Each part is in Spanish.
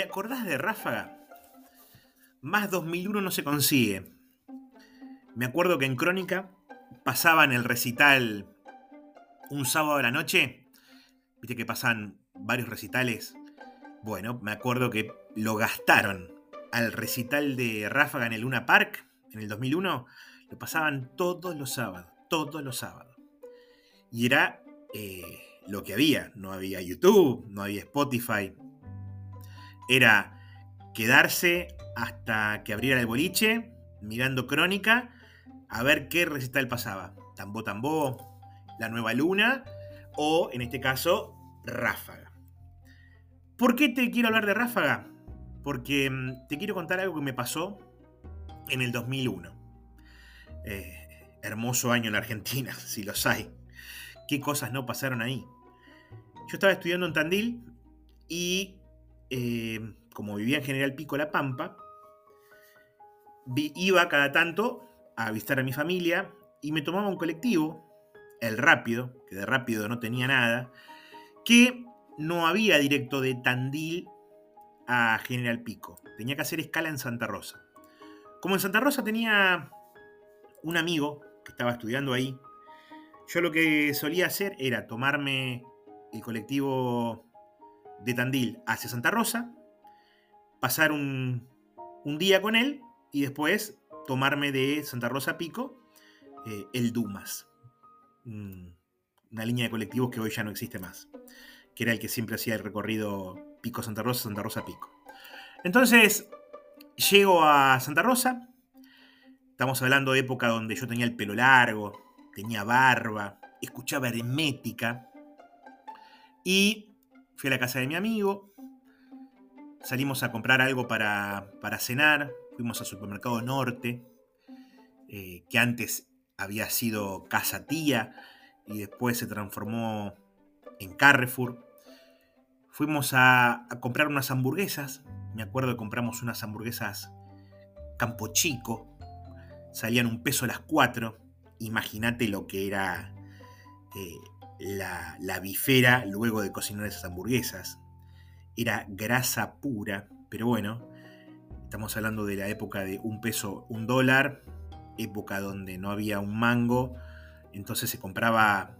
¿Te acordás de Ráfaga? Más 2001 no se consigue. Me acuerdo que en Crónica pasaban el recital un sábado de la noche. Viste que pasan varios recitales. Bueno, me acuerdo que lo gastaron al recital de Ráfaga en el Luna Park en el 2001. Lo pasaban todos los sábados, todos los sábados. Y era eh, lo que había. No había YouTube, no había Spotify. Era quedarse hasta que abriera el boliche, mirando crónica, a ver qué recital pasaba. Tambo Tambo, La Nueva Luna o, en este caso, Ráfaga. ¿Por qué te quiero hablar de Ráfaga? Porque mm, te quiero contar algo que me pasó en el 2001. Eh, hermoso año en Argentina, si los hay. ¿Qué cosas no pasaron ahí? Yo estaba estudiando en Tandil y eh, como vivía en General Pico La Pampa, iba cada tanto a visitar a mi familia y me tomaba un colectivo, el rápido, que de rápido no tenía nada, que no había directo de Tandil a General Pico. Tenía que hacer escala en Santa Rosa. Como en Santa Rosa tenía un amigo que estaba estudiando ahí, yo lo que solía hacer era tomarme el colectivo de Tandil hacia Santa Rosa, pasar un, día con él y después tomarme de Santa Rosa Pico eh, el Dumas. una línea de colectivos que hoy ya no existe más. Que era el que siempre hacía el recorrido Pico Santa Rosa, Santa Rosa Pico. Entonces, llego a Santa Rosa. Estamos hablando de época donde yo tenía el pelo largo, tenía barba, escuchaba hermética. Y fui a la casa de mi amigo, Salimos a comprar algo para, cenar, fuimos al supermercado Norte, eh, que antes había sido Casa Tía y después se transformó en Carrefour. Fuimos a, comprar unas hamburguesas, me acuerdo que compramos unas hamburguesas Campo Chico, salían un peso las cuatro, imagínate lo que era eh, la, la bifera luego de cocinar esas hamburguesas era grasa pura, pero bueno, estamos hablando de la época de un peso, un dólar, época donde no había un mango, entonces se compraba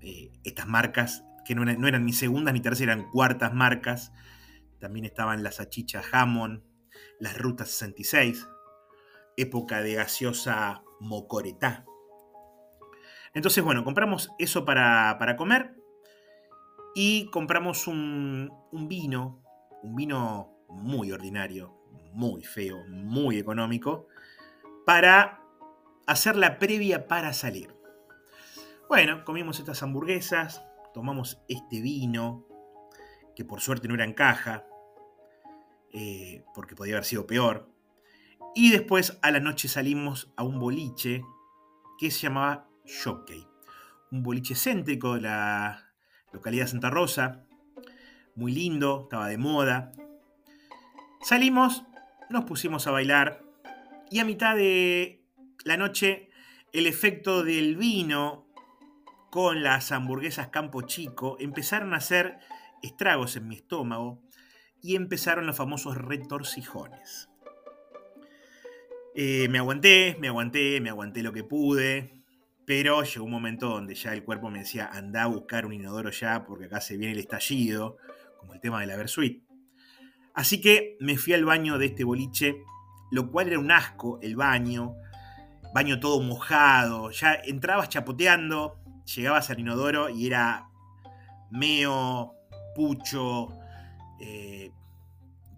eh, estas marcas, que no eran, ni segundas ni terceras, eran cuartas marcas, también estaban las achichas Hammond, las rutas 66, época de gaseosa mocoretá. Entonces, bueno, compramos eso para, para comer y compramos un, vino, un vino muy ordinario, muy feo, muy económico, para hacer la previa para salir. Bueno, comimos estas hamburguesas, tomamos este vino, que por suerte no era en caja, eh, porque podía haber sido peor. Y después a la noche salimos a un boliche que se llamaba Un boliche céntrico de la, localidad Santa Rosa, muy lindo, estaba de moda. Salimos, nos pusimos a bailar y a mitad de la noche el efecto del vino con las hamburguesas Campo Chico empezaron a hacer estragos en mi estómago y empezaron los famosos retorcijones. Eh, me aguanté, me aguanté, me aguanté lo que pude. Pero llegó un momento donde ya el cuerpo me decía, anda a buscar un inodoro ya, porque acá se viene el estallido, como el tema de la Versuit. Así que me fui al baño de este boliche, lo cual era un asco, el baño, baño todo mojado, ya entrabas chapoteando, llegabas al inodoro y era meo, pucho, eh,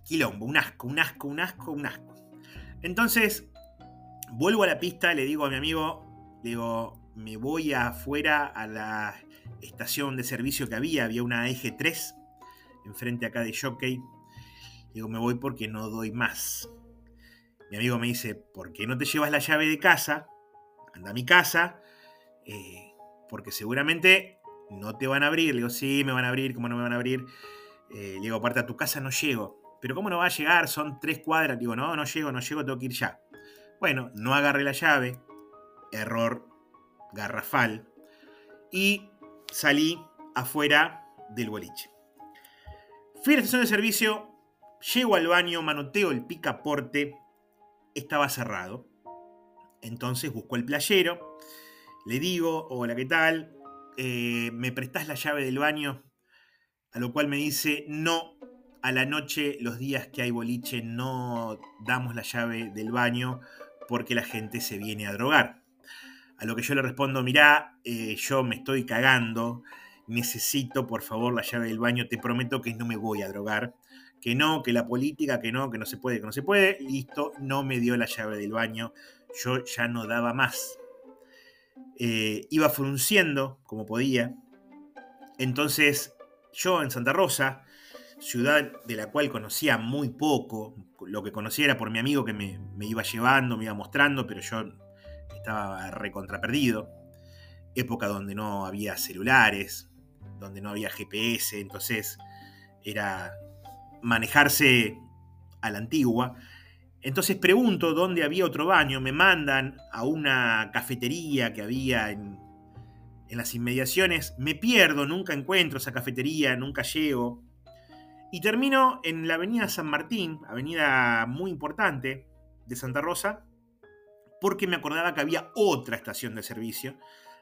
quilombo, un asco, un asco, un asco, un asco. Entonces, vuelvo a la pista, le digo a mi amigo, le digo, me voy afuera a la estación de servicio que había, había una eje 3 enfrente acá de Jockey. Digo, me voy porque no doy más. Mi amigo me dice, ¿por qué no te llevas la llave de casa? Anda a mi casa, eh, porque seguramente no te van a abrir. Le digo, sí, me van a abrir, ¿cómo no me van a abrir? Eh, le digo, aparte a tu casa no llego. Pero ¿cómo no va a llegar? Son tres cuadras. Digo, no, no llego, no llego, tengo que ir ya. Bueno, no agarré la llave. Error garrafal y salí afuera del boliche. Fui a la estación de servicio, Llego al baño, manoteo el picaporte, estaba cerrado. Entonces busco el playero, le digo, hola, ¿qué tal? Eh, ¿Me prestás la llave del baño? A lo cual me dice, no, a la noche, los días que hay boliche, no damos la llave del baño porque la gente se viene a drogar. A lo que yo le respondo, mirá, eh, yo me estoy cagando, necesito por favor la llave del baño, te prometo que no me voy a drogar que no, que la política, que no, que no se puede, que no se puede, listo, no me dio la llave del baño, yo ya no daba más. Eh, iba frunciendo como podía, entonces yo en Santa Rosa, ciudad de la cual conocía muy poco, lo que conocía era por mi amigo que me, me iba llevando, me iba mostrando, pero yo estaba recontraperdido, época donde no había celulares, donde no había GPS, entonces era manejarse a la antigua. Entonces pregunto dónde había otro baño, me mandan a una cafetería que había en, en las inmediaciones, me pierdo, nunca encuentro esa cafetería, nunca llego. Y termino en la avenida San Martín, avenida muy importante de Santa Rosa, porque me acordaba que había otra estación de servicio.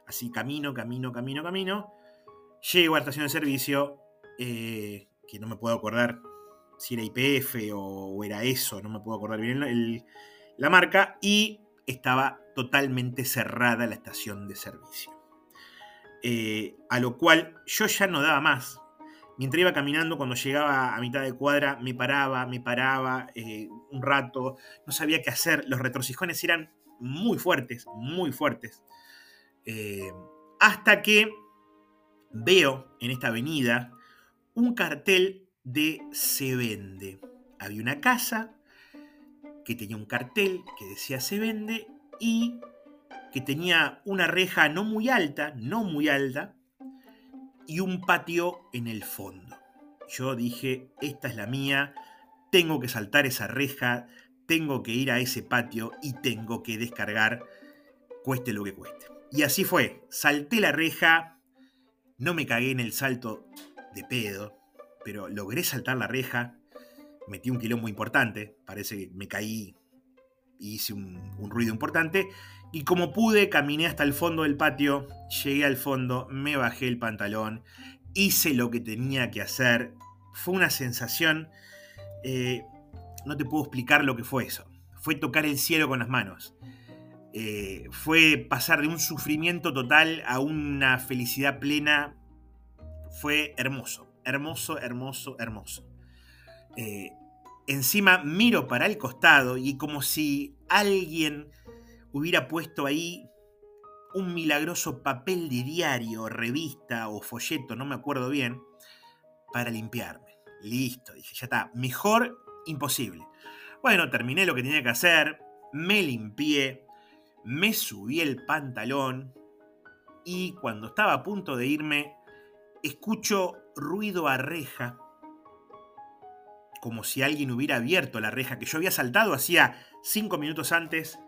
Así camino, camino, camino, camino. Llego a la estación de servicio, eh, que no me puedo acordar si era IPF o, era eso, no me puedo acordar bien la marca, y estaba totalmente cerrada la estación de servicio. Eh, a lo cual yo ya no daba más. Mientras iba caminando, cuando llegaba a mitad de cuadra, me paraba, me paraba eh, un rato, no sabía qué hacer. Los retrocijones eran muy fuertes, muy fuertes. Eh, hasta que veo en esta avenida un cartel de Se Vende. Había una casa que tenía un cartel que decía Se Vende y que tenía una reja no muy alta, no muy alta, y un patio en el fondo. Yo dije, esta es la mía, tengo que saltar esa reja, tengo que ir a ese patio y tengo que descargar, cueste lo que cueste. Y así fue, salté la reja, no me cagué en el salto de pedo, pero logré saltar la reja, metí un quilombo importante, parece que me caí y hice un, ruido importante, y como pude caminé hasta el fondo del patio, llegué al fondo, me bajé el pantalón, hice lo que tenía que hacer, fue una sensación, eh, no te puedo explicar lo que fue eso, fue tocar el cielo con las manos. Eh, fue pasar de un sufrimiento total a una felicidad plena. Fue hermoso hermoso, hermoso, hermoso. Eh, encima miro para el costado y como si alguien hubiera puesto ahí un milagroso papel de diario, revista o folleto, no me acuerdo bien, para limpiarme. Listo, dije, ya está, mejor imposible. Bueno, terminé lo que tenía que hacer, me limpié, me subí el pantalón y cuando estaba a punto de irme, escucho ruido a reja, como si alguien hubiera abierto la reja que yo había saltado hacía cinco minutos antes,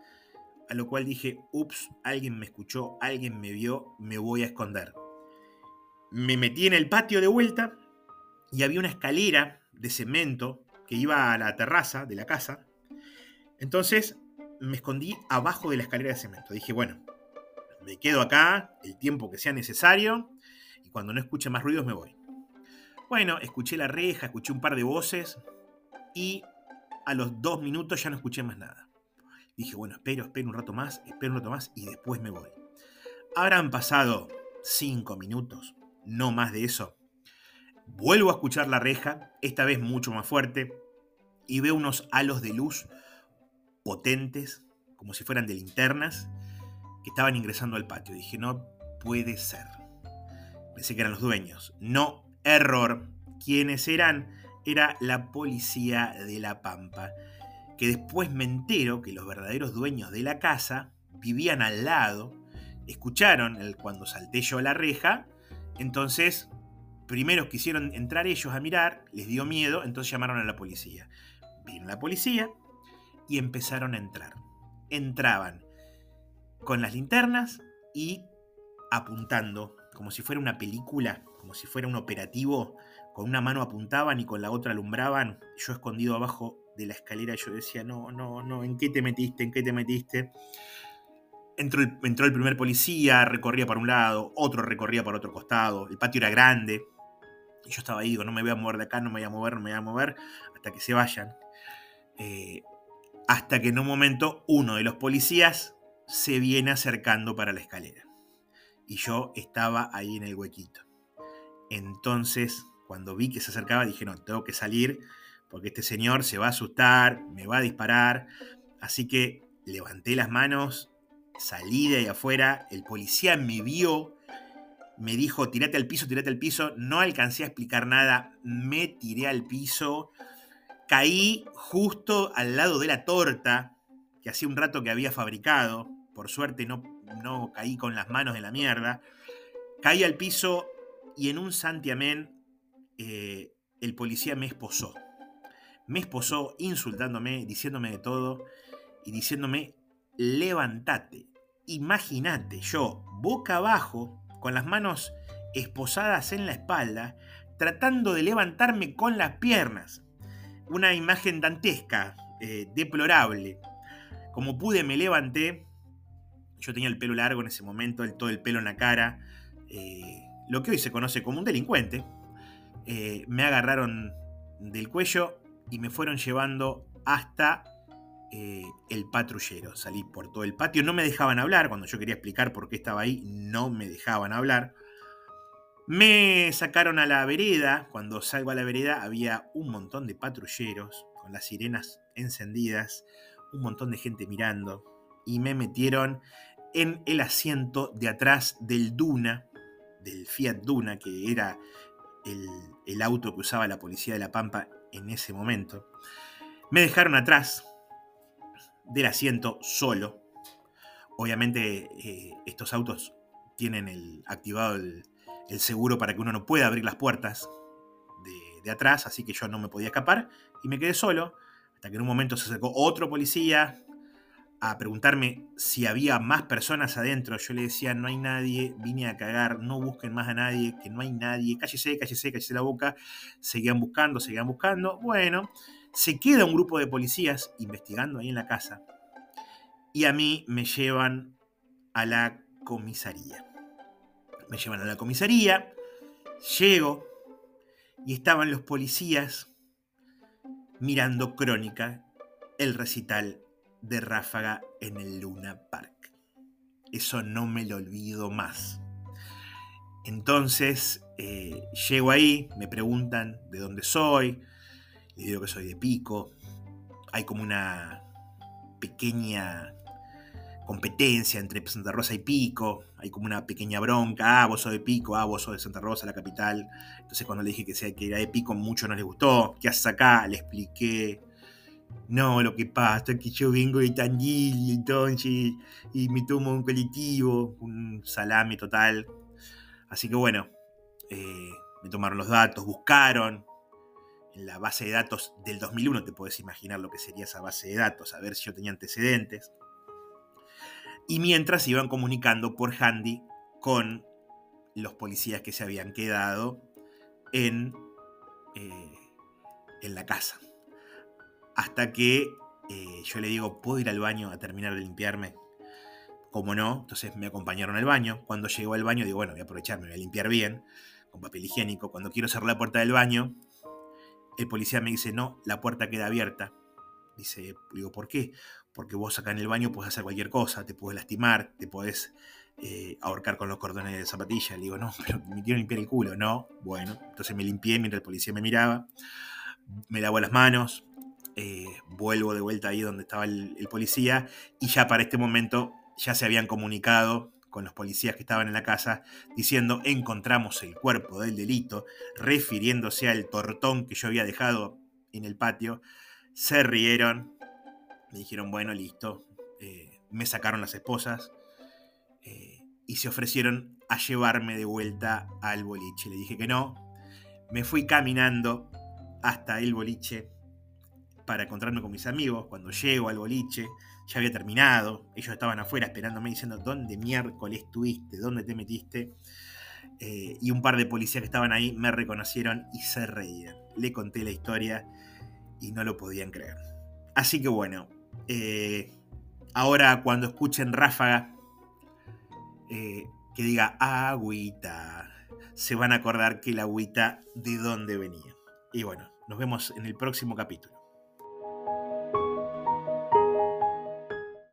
a lo cual dije, ups, alguien me escuchó, alguien me vio, me voy a esconder. Me metí en el patio de vuelta y había una escalera de cemento que iba a la terraza de la casa. Entonces me escondí abajo de la escalera de cemento. Dije, bueno, me quedo acá el tiempo que sea necesario y cuando no escuche más ruidos me voy. Bueno, escuché la reja, escuché un par de voces y a los dos minutos ya no escuché más nada. Dije, bueno, espero, espero un rato más, espero un rato más y después me voy. Habrán pasado cinco minutos, no más de eso. Vuelvo a escuchar la reja, esta vez mucho más fuerte, y veo unos halos de luz potentes, como si fueran de linternas, que estaban ingresando al patio. Dije, no puede ser. Pensé que eran los dueños. No Error. ¿Quiénes eran? Era la policía de La Pampa, que después me entero que los verdaderos dueños de la casa vivían al lado, escucharon el, cuando salté yo a la reja, entonces primero quisieron entrar ellos a mirar, les dio miedo, entonces llamaron a la policía. Vino la policía y empezaron a entrar. Entraban con las linternas y apuntando, como si fuera una película, como si fuera un operativo con una mano apuntaban y con la otra alumbraban, yo escondido abajo de la escalera, yo decía, no, no, no, ¿en qué te metiste? ¿En qué te metiste? Entró el, entró el primer policía, recorría para un lado, otro recorría para otro costado, el patio era grande, y yo estaba ahí, digo, no me voy a mover de acá, no me voy a mover, no me voy a mover, hasta que se vayan. Eh, hasta que en un momento uno de los policías se viene acercando para la escalera. Y yo estaba ahí en el huequito. Entonces, cuando vi que se acercaba, dije, no, tengo que salir porque este señor se va a asustar, me va a disparar. Así que levanté las manos, salí de ahí afuera, el policía me vio, me dijo, tirate al piso, tirate al piso. No alcancé a explicar nada, me tiré al piso, caí justo al lado de la torta que hacía un rato que había fabricado. Por suerte no, no caí con las manos en la mierda. Caí al piso y en un santiamén eh, el policía me esposó me esposó insultándome, diciéndome de todo y diciéndome, levántate. Imagínate yo, boca abajo, con las manos esposadas en la espalda, tratando de levantarme con las piernas. Una imagen dantesca, eh, deplorable. Como pude me levanté, yo tenía el pelo largo en ese momento, todo el pelo en la cara, eh, lo que hoy se conoce como un delincuente. Eh, me agarraron del cuello y me fueron llevando hasta el patrullero. Salí por todo el patio, no me dejaban hablar, cuando yo quería explicar por qué estaba ahí, no me dejaban hablar. Me sacaron a la vereda, cuando salgo a la vereda había un montón de patrulleros con las sirenas encendidas, un montón de gente mirando, y me metieron en el asiento de atrás del Duna, del Fiat Duna, que era el, auto que usaba la policía de La Pampa en ese momento. Me dejaron atrás del asiento solo. Obviamente eh, estos autos tienen el, activado el, seguro para que uno no pueda abrir las puertas de, de, atrás, así que yo no me podía escapar y me quedé solo, hasta que en un momento se acercó otro policía a preguntarme si había más personas adentro. Yo le decía, no hay nadie, vine a cagar, no busquen más a nadie, que no hay nadie, cállese, cállese, cállese la boca. Seguían buscando, seguían buscando. Bueno, se queda un grupo de policías investigando ahí en la casa. Y a mí me llevan a la comisaría. Me llevan a la comisaría, llego y estaban los policías mirando crónica, el recital de Ráfaga en el Luna Park. Eso no me lo olvido más. Entonces, eh, llego ahí, me preguntan de dónde soy, le digo que soy de Pico. Hay como una pequeña competencia entre Santa Rosa y Pico, hay como una pequeña bronca, ah, vos sos de Pico, ah, vos sos de Santa Rosa, la capital. Entonces cuando le dije que, sea, que era de Pico, mucho no les gustó. ¿Qué haces acá? Le expliqué no, lo que pasa es que yo vengo de Tandil y entonces y me tomo un colectivo, un salame total. Así que bueno, eh, me tomaron los datos, buscaron en la base de datos del 2001, te puedes imaginar lo que sería esa base de datos, a ver si yo tenía antecedentes. Y mientras iban comunicando por handy con los policías que se habían quedado en, eh, en la casa. Hasta que eh, yo le digo, ¿puedo ir al baño a terminar de limpiarme? Como no, entonces me acompañaron al baño. Cuando llego al baño digo, bueno, voy a aprovecharme, voy a limpiar bien, con papel higiénico. Cuando quiero cerrar la puerta del baño, el policía me dice, no, la puerta queda abierta. Dice, digo, ¿por qué? Porque vos acá en el baño puedes hacer cualquier cosa, te puedes lastimar, te puedes eh, ahorcar con los cordones de zapatilla. Le digo, no, pero me quiero limpiar el culo. No, bueno, entonces me limpié mientras el policía me miraba, me lavo las manos, eh, vuelvo de vuelta ahí donde estaba el, policía y ya para este momento ya se habían comunicado con los policías que estaban en la casa diciendo encontramos el cuerpo del delito, refiriéndose al tortón que yo había dejado en el patio, se rieron, me dijeron bueno, listo, eh, me sacaron las esposas eh, y se ofrecieron a llevarme de vuelta al boliche. Le dije que no, me fui caminando hasta el boliche para encontrarme con mis amigos. Cuando llego al boliche, ya había terminado. Ellos estaban afuera esperándome diciendo, ¿dónde miércoles estuviste? ¿Dónde te metiste? eh, y un par de policías que estaban ahí me reconocieron y se reían. Le conté la historia y no lo podían creer. Así que bueno, eh, ahora cuando escuchen Ráfaga, eh, que diga agüita, se van a acordar que la agüita de dónde venía. Y bueno, nos vemos en el próximo capítulo.